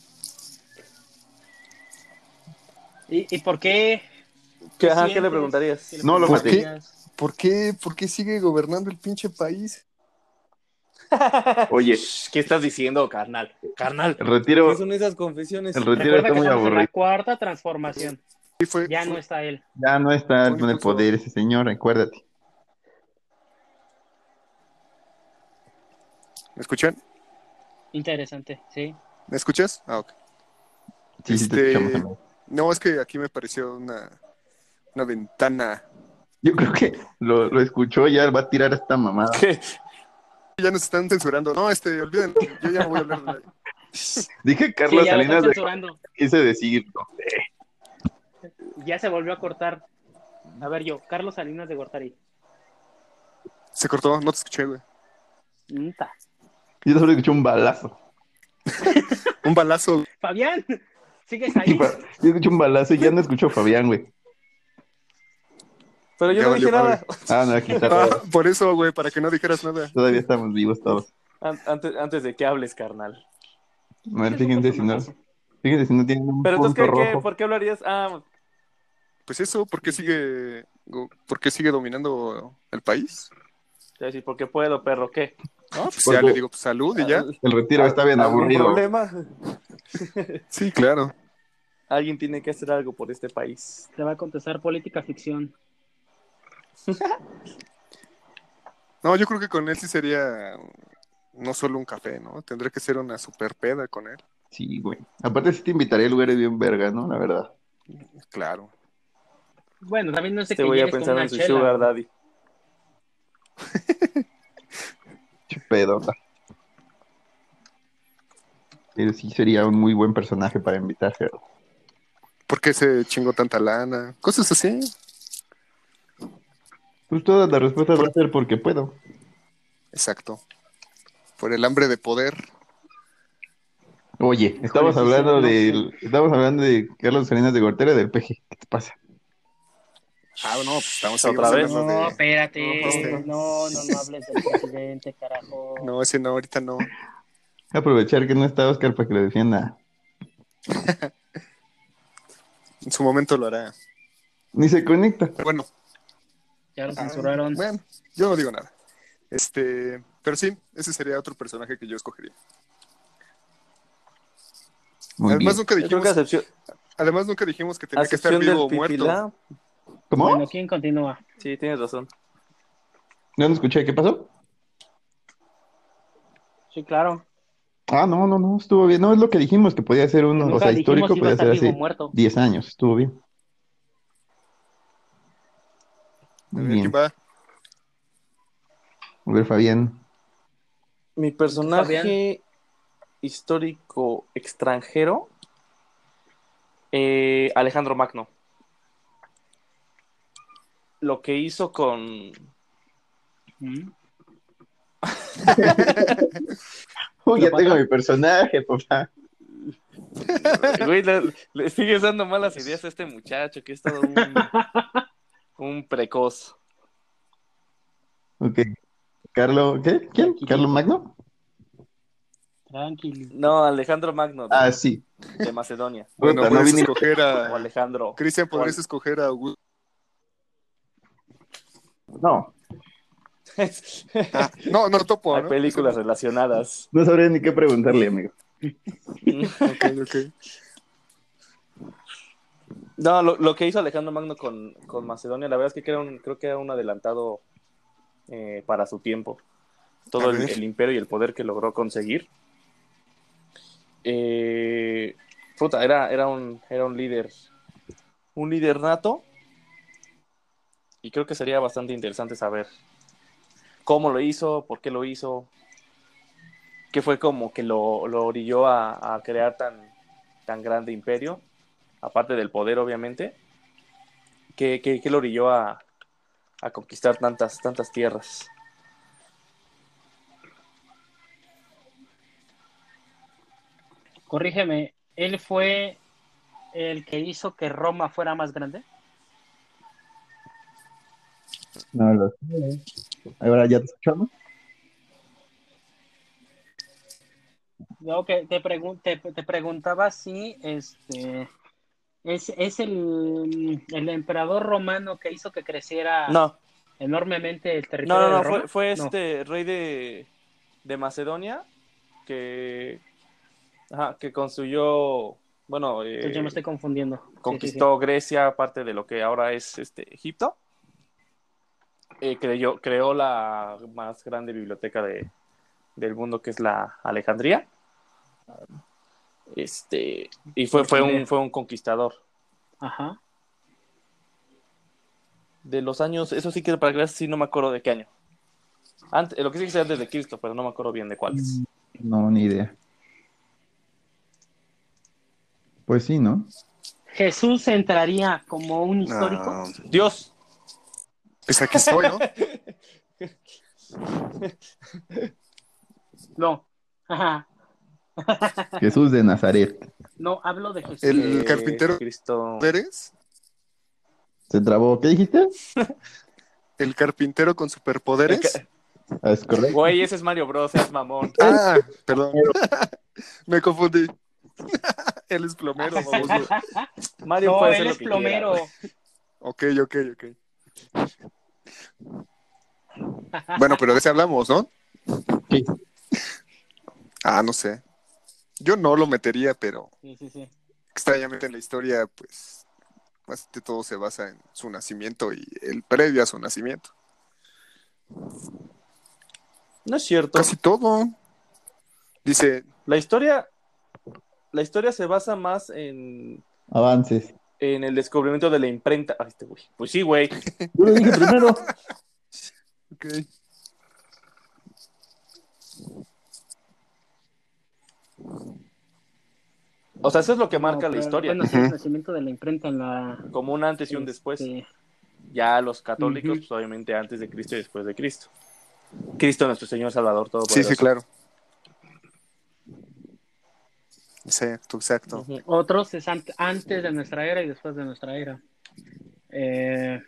¿Y, y por qué? ¿Qué, ajá, ¿Qué sientes? le preguntarías? ¿Qué le No lo ¿Por maté. ¿Por qué, ¿Por qué sigue gobernando el pinche país? Oye, ¿Qué estás diciendo, carnal? Carnal. el retiro, ¿Qué son esas confesiones? el retiro Recuerda está que muy en la aburrido. cuarta transformación. Sí, fue, Ya fue- no está él. Ya no está en el poder ese señor, acuérdate. ¿Me escuchan? Interesante, sí. ¿Me escuchas? Ah, ok. Sí, sí, te Este, escuchamos. No, es que aquí me pareció una, una ventana. Yo creo que lo, lo escuchó, ya va a tirar esta mamada. ¿Qué? Ya nos están censurando. No, este, olviden, yo ya no voy a hablar de. Dije Sí, Carlos Salinas de censurando. quise decir, no sé. Ya se volvió a cortar. A ver, yo, Carlos Salinas de Gortari. Se cortó, no te escuché, güey. Nta. Yo solo escuché un balazo. Un balazo. Fabián, ¿sigues ahí? Yo escuché un balazo y ya no escucho a Fabián, güey. Pero yo Ya no dije nada. Ah, no, aquí está. Ah, por eso, güey, para que no dijeras nada. Todavía estamos vivos todos. An- Antes, antes de que hables, carnal. A ver, fíjense si no, fíjense si no tienen un Pero entonces, ¿qué. ¿por qué hablarías? Ah, Pues eso, ¿por qué sigue, por qué sigue dominando el país? te voy a decir, porque puedo, perro, ¿qué? No, pues ya le digo, pues, salud y ya. El retiro está bien ¿Algún aburrido. problema? Sí, claro. Alguien tiene que hacer algo por este país. Te va a contestar política ficción. No, yo creo que con él sí sería no solo un café, ¿no? Tendría que ser una super peda con él. Sí, güey. Aparte sí te invitaría a lugares bien verga, ¿no? La verdad. Claro. Bueno, también no sé Te qué voy a pensar en su chela. sugar daddy. Che pedota. Pero sí sería un muy buen personaje para invitar, pero ¿Por qué se chingó tanta lana? Cosas así. Pues todas las respuestas va a ser porque puedo. Exacto. Por el hambre de poder. Oye, estamos hablando de estamos hablando de Carlos Salinas de Gortera del PG. ¿Qué te pasa? Ah, no, pues estamos Otra vez. No, de... espérate. Este. No, no, no hables del presidente, carajo. No, ese no, ahorita no. Aprovechar que no está Oscar para que lo defienda. En su momento lo hará. Ni se conecta. Bueno, Ya lo ah, censuraron. bueno, yo no digo nada. Este, pero sí, ese sería otro personaje que yo escogería. Muy además bien. nunca dijimos, que además nunca dijimos que tenía que estar vivo o muerto. ¿Cómo? Bueno, ¿quién continúa? Sí, tienes razón. No no escuché. ¿Qué pasó? Sí, claro. Ah, no, no, no. Estuvo bien. No, es lo que dijimos, que podía ser uno, o sea, histórico, podía estar ser vivo o hace muerto. 10 años. Estuvo bien. A Muy ver, bien. ¿quién va? A ver, Fabián. Mi personaje. histórico extranjero, eh, Alejandro Magno. Lo que hizo con... ¿Mm? Uy, ya tengo mi personaje, papá. Güey, le, le sigues dando malas ideas a este muchacho, que es todo un, un precoz. Ok. Carlos, ¿qué? ¿Quién? ¿Carlos Magno? Tranquilo. No, Alejandro Magno, de, Ah, sí. de Macedonia. Bueno, Puta, no escoger O a... Alejandro. Cristian, podrías escoger a Augusto. No, Ah, no, no topo, Hay ¿no? películas relacionadas. no sabría ni qué preguntarle, amigo. Ok, ok. No, lo, lo que hizo Alejandro Magno con, con Macedonia, la verdad es que creo que era un adelantado eh, para su tiempo. Todo el imperio y el poder que logró conseguir. Eh, puta, era, era, un, era un líder, un líder nato. Y creo que sería bastante interesante saber cómo lo hizo, por qué lo hizo, qué fue como que lo, lo orilló a, a crear tan, tan grande imperio aparte del poder, obviamente, que, que, que lo orilló a, a conquistar tantas, tantas tierras. Corrígeme, ¿él fue el que hizo que Roma fuera más grande? No lo sé. Ahora ya te escuchamos. No, que te, pregun- te, te preguntaba si este es, es el, el emperador romano que hizo que creciera No, enormemente el no, territorio no, no, de Roma. fue, fue No. este rey de, de Macedonia que, ajá, que construyó, bueno, eh, Entonces yo me estoy confundiendo. Sí, sí, sí. conquistó Grecia, parte de lo que ahora es este Egipto. Eh, creyó- creó la más grande biblioteca de, del mundo, que es la Alejandría. Este, y fue, fue, un, fue un conquistador. Ajá. De los años, eso sí que para que veas, sí no me acuerdo de qué año. Antes, lo que sí que sea antes de Cristo, pero no me acuerdo bien de cuáles. No, ni idea. Pues sí, ¿no? Jesús entraría como un histórico. No, Dios, pues aquí estoy, ¿no? No. Ajá. Jesús de Nazaret. No, hablo de Jesús. El eh, carpintero Cristo. ¿Eres? ¿Se trabó? ¿Qué dijiste? ¿El carpintero con superpoderes? Ah, es correcto. Güey, ese es Mario Bros, es mamón. Ah, perdón. Me confundí. Él es plomero, baboso. Mario no, puede ser él lo es que plomero. quiera, Ok, ok, ok. Bueno, pero de ese hablamos, ¿no? Sí. Ah, no sé. Yo no lo metería, pero Sí, sí, sí. extrañamente en la historia, pues, bastante todo se basa en su nacimiento y el previo a su nacimiento. No es cierto. Casi todo. Dice, La historia, la historia se basa más en, Avances. en el descubrimiento de la imprenta. Ay, este güey. Pues sí, güey. Yo lo dije primero. ok. O sea, eso es lo que marca No, la historia. Bueno, sí, el nacimiento de la imprenta en la. Como un antes y un después. este, Ya los católicos, pues obviamente antes de Cristo y después de Cristo. Cristo nuestro Señor Salvador todo Sí, sí, claro. Exacto, exacto. Otros es ant- antes de nuestra era y después de nuestra era. Eh,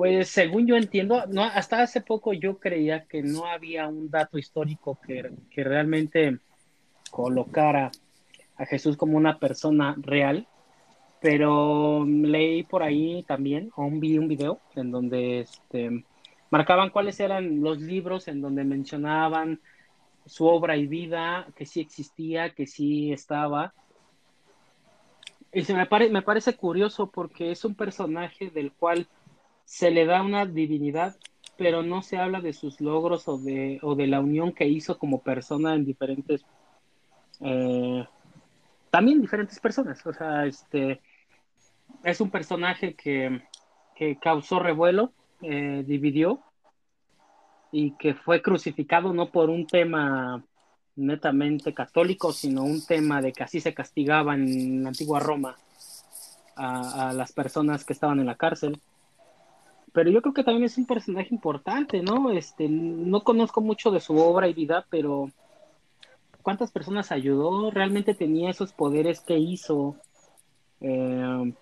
pues según yo entiendo, hasta hace poco yo creía que no había un dato histórico que, que realmente colocara a Jesús como una persona real, pero leí por ahí también, o vi un video en donde este, marcaban cuáles eran los libros en donde mencionaban su obra y vida, que sí existía, que sí estaba. Y se me, pare- me parece curioso porque es un personaje del cual se le da una divinidad, pero no se habla de sus logros o de, o de la unión que hizo como persona en diferentes, eh, también diferentes personas. O sea, este es un personaje que, que causó revuelo, eh, dividió y que fue crucificado no por un tema netamente católico, sino un tema de que así se castigaba en la antigua Roma a, a las personas que estaban en la cárcel. Pero yo creo que también es un personaje importante, ¿no? Este, no conozco mucho de su obra y vida, pero ¿cuántas personas ayudó? ¿Realmente tenía esos poderes que hizo? Eh,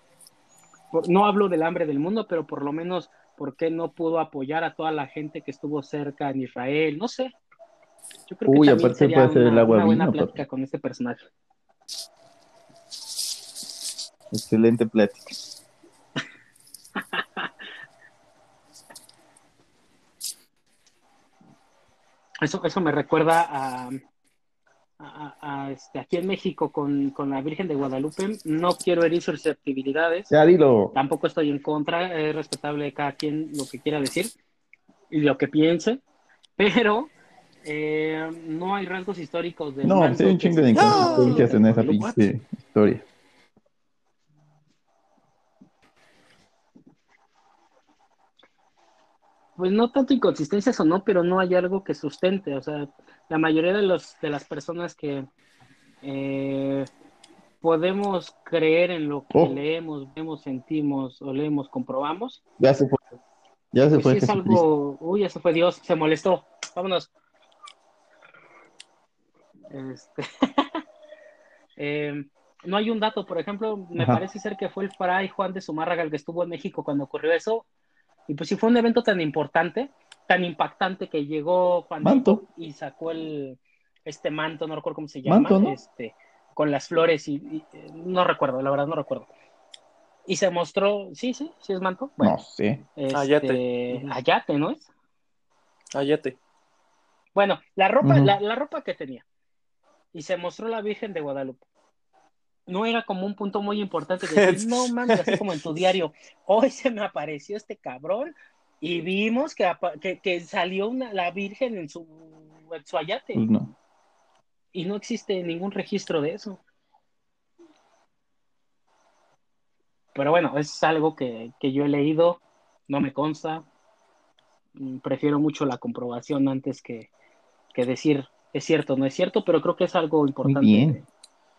por- no hablo del hambre del mundo, pero por lo menos, ¿por qué no pudo apoyar a toda la gente que estuvo cerca en Israel? No sé. Yo creo que Uy, también aparte sería puede ser el una, agua una buena vino, plática con este personaje. Excelente plática. Eso, eso me recuerda a, a- a, este, aquí en México con, con la Virgen de Guadalupe. No quiero herir susceptibilidades. Ya dilo. Tampoco estoy en contra, es respetable de cada quien lo que quiera decir y lo que piense, pero eh, no hay rasgos históricos del No, sí hay un chingo de inconsistencias en esa pinche historia. Pues no tanto inconsistencias o no, pero no hay algo que sustente. O sea, la mayoría de los de las personas que eh, podemos creer en lo que Oh. leemos, vemos, sentimos, olemos, comprobamos, Ya se fue. Ya se pues fue sí es Jesucristo. algo, uy, ya se fue Dios, se molestó. Vámonos. Este, eh, no hay un dato, por ejemplo, me Ajá. parece ser que fue el fray Juan de Zumárraga el que estuvo en México cuando ocurrió eso. Y pues sí fue un evento tan importante, tan impactante que llegó Juan Manto. y sacó el este manto, no recuerdo cómo se llama, Manto, ¿no? este, con las flores y, y- no recuerdo, la verdad no recuerdo. Y se mostró, sí, sí, sí es manto. Bueno, No sé. este, Ayate. Ayate, ¿no es? Ayate. Bueno, la ropa, la, la ropa que tenía. Y se mostró la Virgen de Guadalupe. No era como un punto muy importante de decir, no mames, así como en tu diario, hoy se me apareció este cabrón y vimos que, que, que salió una, la Virgen en su, en su ayate. Pues no. Y no existe ningún registro de eso. Pero bueno, es algo que, que yo he leído, no me consta. Mm, Prefiero mucho la comprobación antes que, que decir es cierto o no es cierto, pero creo que es algo importante bien.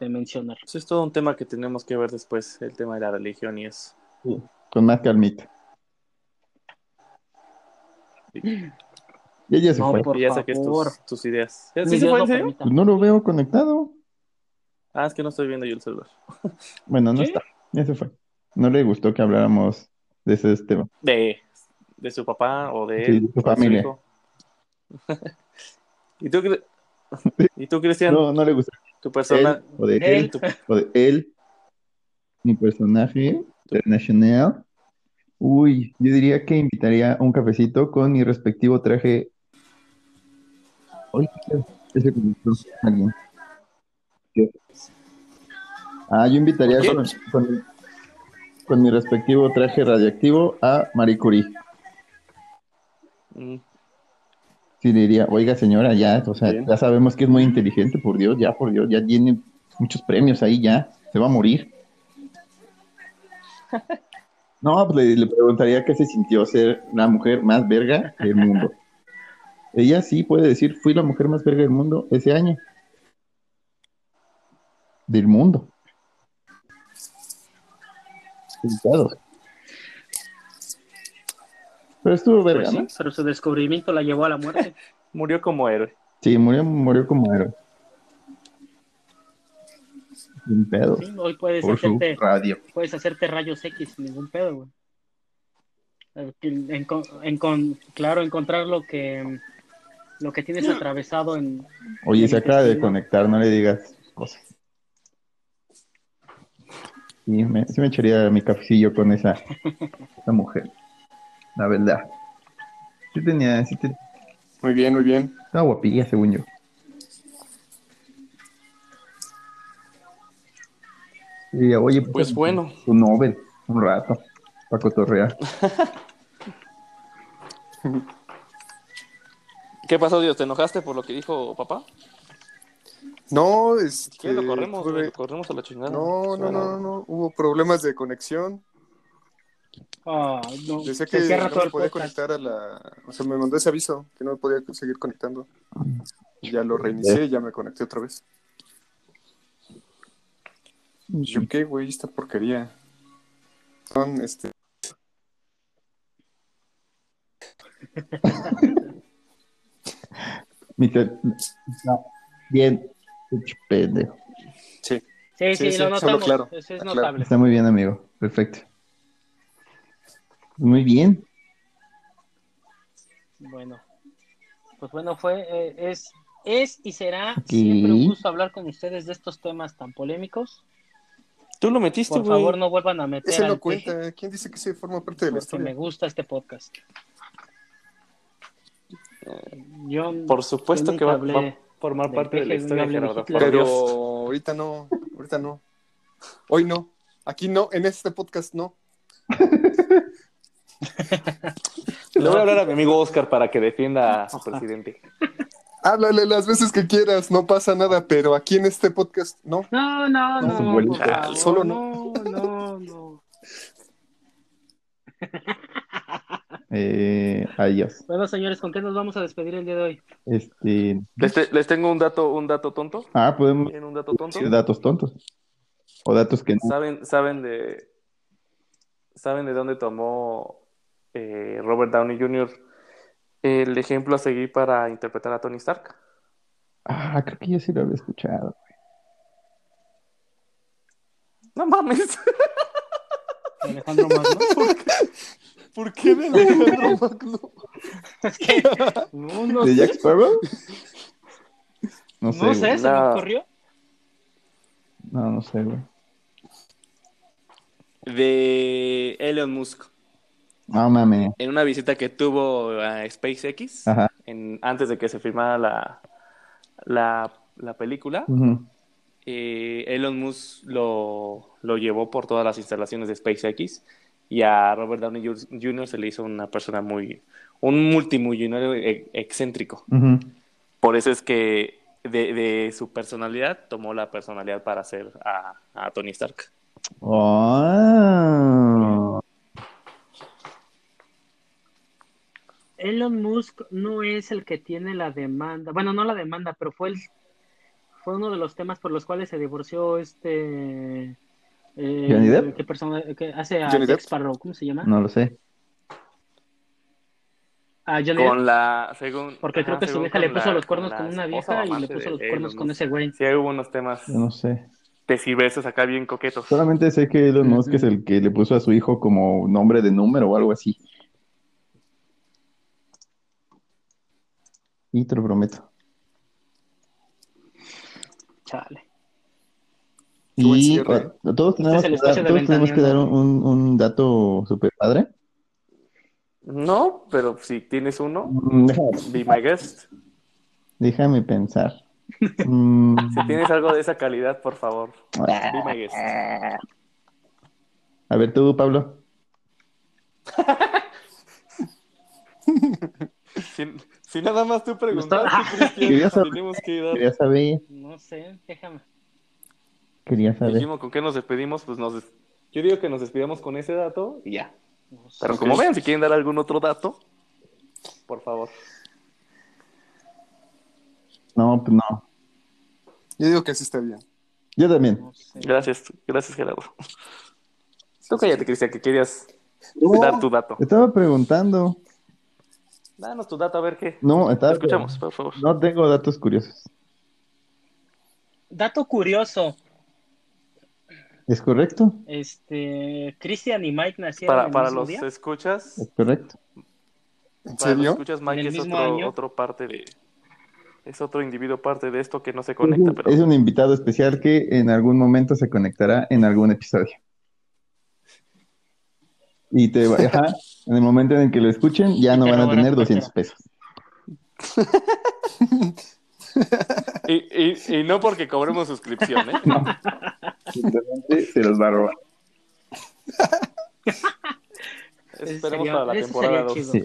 De, de mencionar. Eso es todo un tema que tenemos que ver después, el tema de la religión y eso. Con más calmita. Y ella se No, fue. por y ya saques favor. tus, tus ideas. ¿Sí se fue en permita. Pues no lo veo conectado. Ah, es que no estoy viendo yo el celular. Bueno, no está. Ya se fue. No le gustó que habláramos de ese tema. De, de su papá o de Sí, él. de su familia. hijo. ¿Y tú, ¿Y tú, Cristian? No, no le gustó. Tu persona. O de Él. o de él, mi personaje internacional. Uy, yo diría que invitaría un cafecito con mi respectivo traje. Uy, ¿qué se conectó alguien? ¿Qué? Ah, yo invitaría con- con mi respectivo traje radiactivo a Marie Curie. Mm, Sí, diría, oiga señora, ya, o sea, Bien. ya sabemos que es muy inteligente, por Dios, ya, por Dios, ya tiene muchos premios ahí, ya, se va a morir. No, pues le, le preguntaría qué se sintió ser la mujer más verga del mundo. Ella sí puede decir, fui la mujer más verga del mundo ese año. Del mundo. Pedos. Pero estuvo Pues verga, sí, ¿no? pero su descubrimiento la llevó a la muerte. Murió como héroe. Sí, murió, murió como héroe. Sin pedos. Sí, hoy puedes Por su hacerte, radio. puedes hacerte rayos X sin ningún pedo, güey. Eh, que enco- encon- claro, encontrar lo que lo que tienes atravesado en Oye, se acaba de conectar, no le digas cosas. Sí, me, sí me echaría mi cafecillo con esa, esa mujer. La verdad. Sí tenía, sí te- Muy bien, muy bien. estaba guapilla, según yo. Y oye, Pues bueno. Tu Nobel, un rato, para cotorrear. ¿Qué pasó, Dios? ¿Te enojaste por lo que dijo papá? No, este, ¿Qué? Lo corremos, tuve- lo corremos a la chingada. No, no, no, no, hubo problemas de conexión. Ah, no, Decía se que no me podía podcast. conectar a la... O sea, me mandó ese aviso, que no me podía seguir conectando. Ya lo reinicié, ya me conecté otra vez. ¿Yo qué, güey? Esta porquería. Son, este... No, Bien. Pendejo. Sí. Sí, sí, Sí, sí, lo notamos. claro, Eso es notable. Está muy bien, amigo. Perfecto. Muy bien. Bueno, pues bueno, fue, eh, es, es y será siempre un gusto hablar con ustedes de estos temas tan polémicos. Tú lo metiste, Por favor, no vuelvan a meter Ese no cuenta. ¿Quién dice que se forma parte de la porque me historia? gusta este podcast. Yo, Por supuesto yo que va, a formar parte de la historia, de Gerardo. Pero ahorita no, ahorita no. Hoy no. Aquí no, en este podcast no. Le voy a hablar a mi amigo Oscar para que defienda a su presidente. Háblale las veces que quieras, no pasa nada, pero aquí en este podcast no. No, no, No, no, favor, Solo no, no, no. Eh, adiós. Bueno, señores, ¿con qué nos vamos a despedir el día de hoy? Este. Les, te- les tengo un dato, un dato tonto. Ah, podemos ¿Tienen un dato tonto? decir datos tontos. O datos que no. ¿Saben, saben de saben de dónde tomó eh, Robert Downey Jr. el ejemplo a seguir para interpretar a Tony Stark? Ah, creo que yo sí lo había escuchado. No mames. Alejandro Magno. ¿Por qué de Alejandro Magno? Es que no, no ¿De sé, Jack Sparrow? No sé. no sé, se me ocurrió. No, no sé, güey. De Elon Musk. No mames. En una visita que tuvo a SpaceX, en, antes de que se firmara la, la, la película, eh, Elon Musk lo, lo llevó por todas las instalaciones de SpaceX y a Robert Downey Jr. se le hizo una persona muy, un multimillonario e- excéntrico. Por eso es que de, de su personalidad tomó la personalidad para hacer a, a Tony Stark. Oh. Elon Musk no es el que tiene la demanda, bueno, no la demanda, pero fue el, fue uno de los temas por los cuales se divorció este eh, ¿Johnny Depp? ¿qué persona que hace a ¿Johnny Depp? Sparrow? ¿Cómo se llama? No lo sé. A Johnny Depp, Con la, según, porque creo que su vieja le puso la- los cuernos con una vieja y le puso los cuernos con ese güey. Sí, hubo unos temas Yo no sé. decibesos acá bien coquetos. Solamente sé que Elon Musk es el que le puso a su hijo como nombre de número o algo así. Y te lo prometo. Chale. Y eh, todos tenemos, es todos tenemos que dar un, un dato super padre. No, pero si tienes uno, Mm, be my guest. déjame pensar. Mm, Si tienes algo de esa calidad, por favor, be my guest. a ver tú, Pablo. Si, si nada más tú preguntaste, Cristian, saber. tenemos que dar. Quería saber, No sé, déjame. quería saber. Dijimos con qué nos despedimos, pues nos des- yo digo que nos despidamos con ese dato y ya. No sé. Pero como ven, si quieren dar algún otro dato, por favor. No, pues no. Yo digo que sí está bien. Yo también. No sé. Gracias, gracias Gerardo. Tú cállate, Cristian, que querías No, dar tu dato. estaba preguntando. Danos tu dato a ver qué. No, Te estaba escuchamos, por favor. No tengo datos curiosos. Dato curioso, ¿Es correcto? este, Cristian y Mike nacieron Para, el para mismo los día. escuchas, ¿Es correcto? ¿En para los escuchas, Mike ¿En el es otro, año? otro parte de. Es otro individuo parte de esto que no se Es conecta, un, pero. es un invitado especial que en algún momento se conectará en algún episodio. Y te va- ajá, en el momento en el que lo escuchen, ya no van a tener tu 200 pesos. Y, y, y no porque cobremos suscripción, ¿eh? Simplemente se los va a robar. Esperemos sería- para la temporada sería 2. chido. Sí.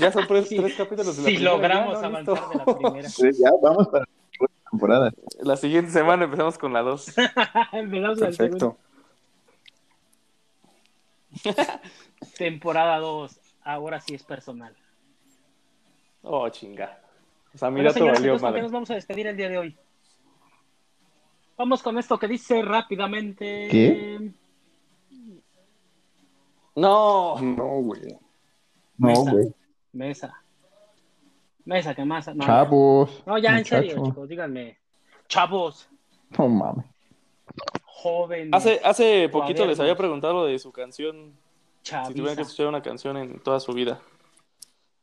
Ya son tres, tres capítulos de la Si primera, logramos ya, ¿no? Avanzar de la primera. Ya vamos para temporada. La siguiente semana empezamos con la 2. Empezamos la Perfecto. temporada 2. Ahora sí es personal. Oh, chinga. O sea, Bueno, mira, te señores, valió entonces, ¿con qué madre. nos vamos a despedir el día de hoy? Vamos con esto que dice rápidamente. ¿Qué? No. No, güey. No, Mesa. güey. Mesa. Mesa, que más. No, Chavos. No, ya, en serio, chicos, díganme. Chavos, No mames. jóvenes, Hace, hace poquito les había preguntado lo de su canción, si tuvieran que escuchar una canción en toda su vida.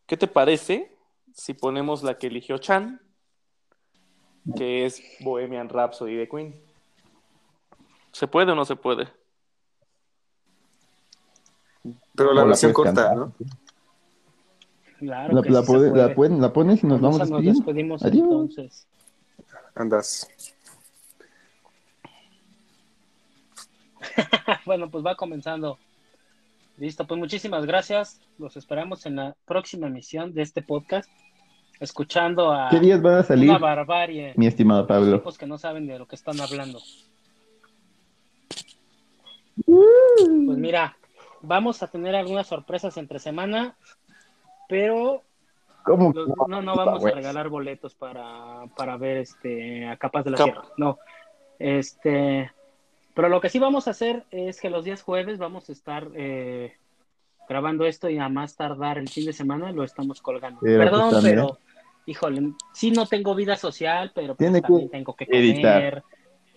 ¿Qué te parece si ponemos la que eligió Chan, que es Bohemian Rhapsody de Queen? ¿Se puede o no se puede? Pero la versión corta, cantar. ¿no? Claro La, que la sí se pone- puede. la pueden- la pones y nos vamos nos despedimos Adiós. entonces. Andas. bueno, pues va comenzando. Listo, pues muchísimas gracias. Los esperamos en la próxima emisión de este podcast. Escuchando a ¿Qué días van a salir, una barbarie. mi estimado Pablo? Tipos que no saben de lo que están hablando. Pues mira, vamos a tener algunas sorpresas entre semana, pero ¿Cómo? los- no, no vamos a güey. regalar boletos para, para ver este a Capas de la Cap- Sierra. No. Este, pero lo que sí vamos a hacer es que los días jueves vamos a estar eh, grabando esto y a más tardar el fin de semana lo estamos colgando. Pero, Perdón, pues, pero híjole, sí no tengo vida social, pero pues, que también tengo que editar. comer,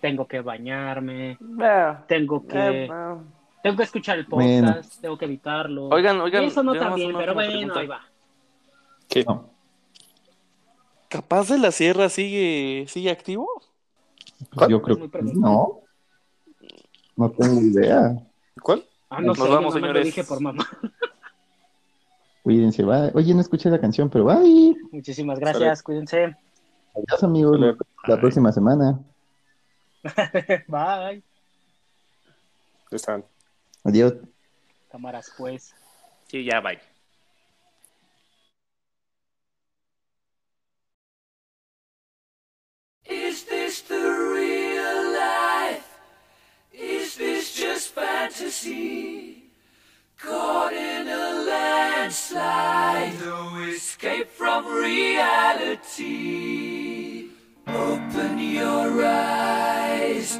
tengo que bañarme, Eh, tengo que eh, eh. Tengo que escuchar el Bueno. podcast, tengo que evitarlo. Oigan, oigan, Y eso no una pero bueno, pregunta. ahí va. ¿Qué? No, ¿Capaz de la Sierra sigue, sigue activo? pues yo creo que no. No tengo idea. ¿Cuál? Ah, no Nos sé, yo vamos, nomás lo señores. dije por mamá. Cuídense, bye. Oye, no escuché la canción, pero bye. Muchísimas gracias, cuídense. Adiós, amigos. La próxima semana. Bye. Están. Adiós. Cámaras, pues. Sí, ya, bye. Is this the real life? Is this just fantasy? Caught in a landslide, no escape from reality. Open your eyes,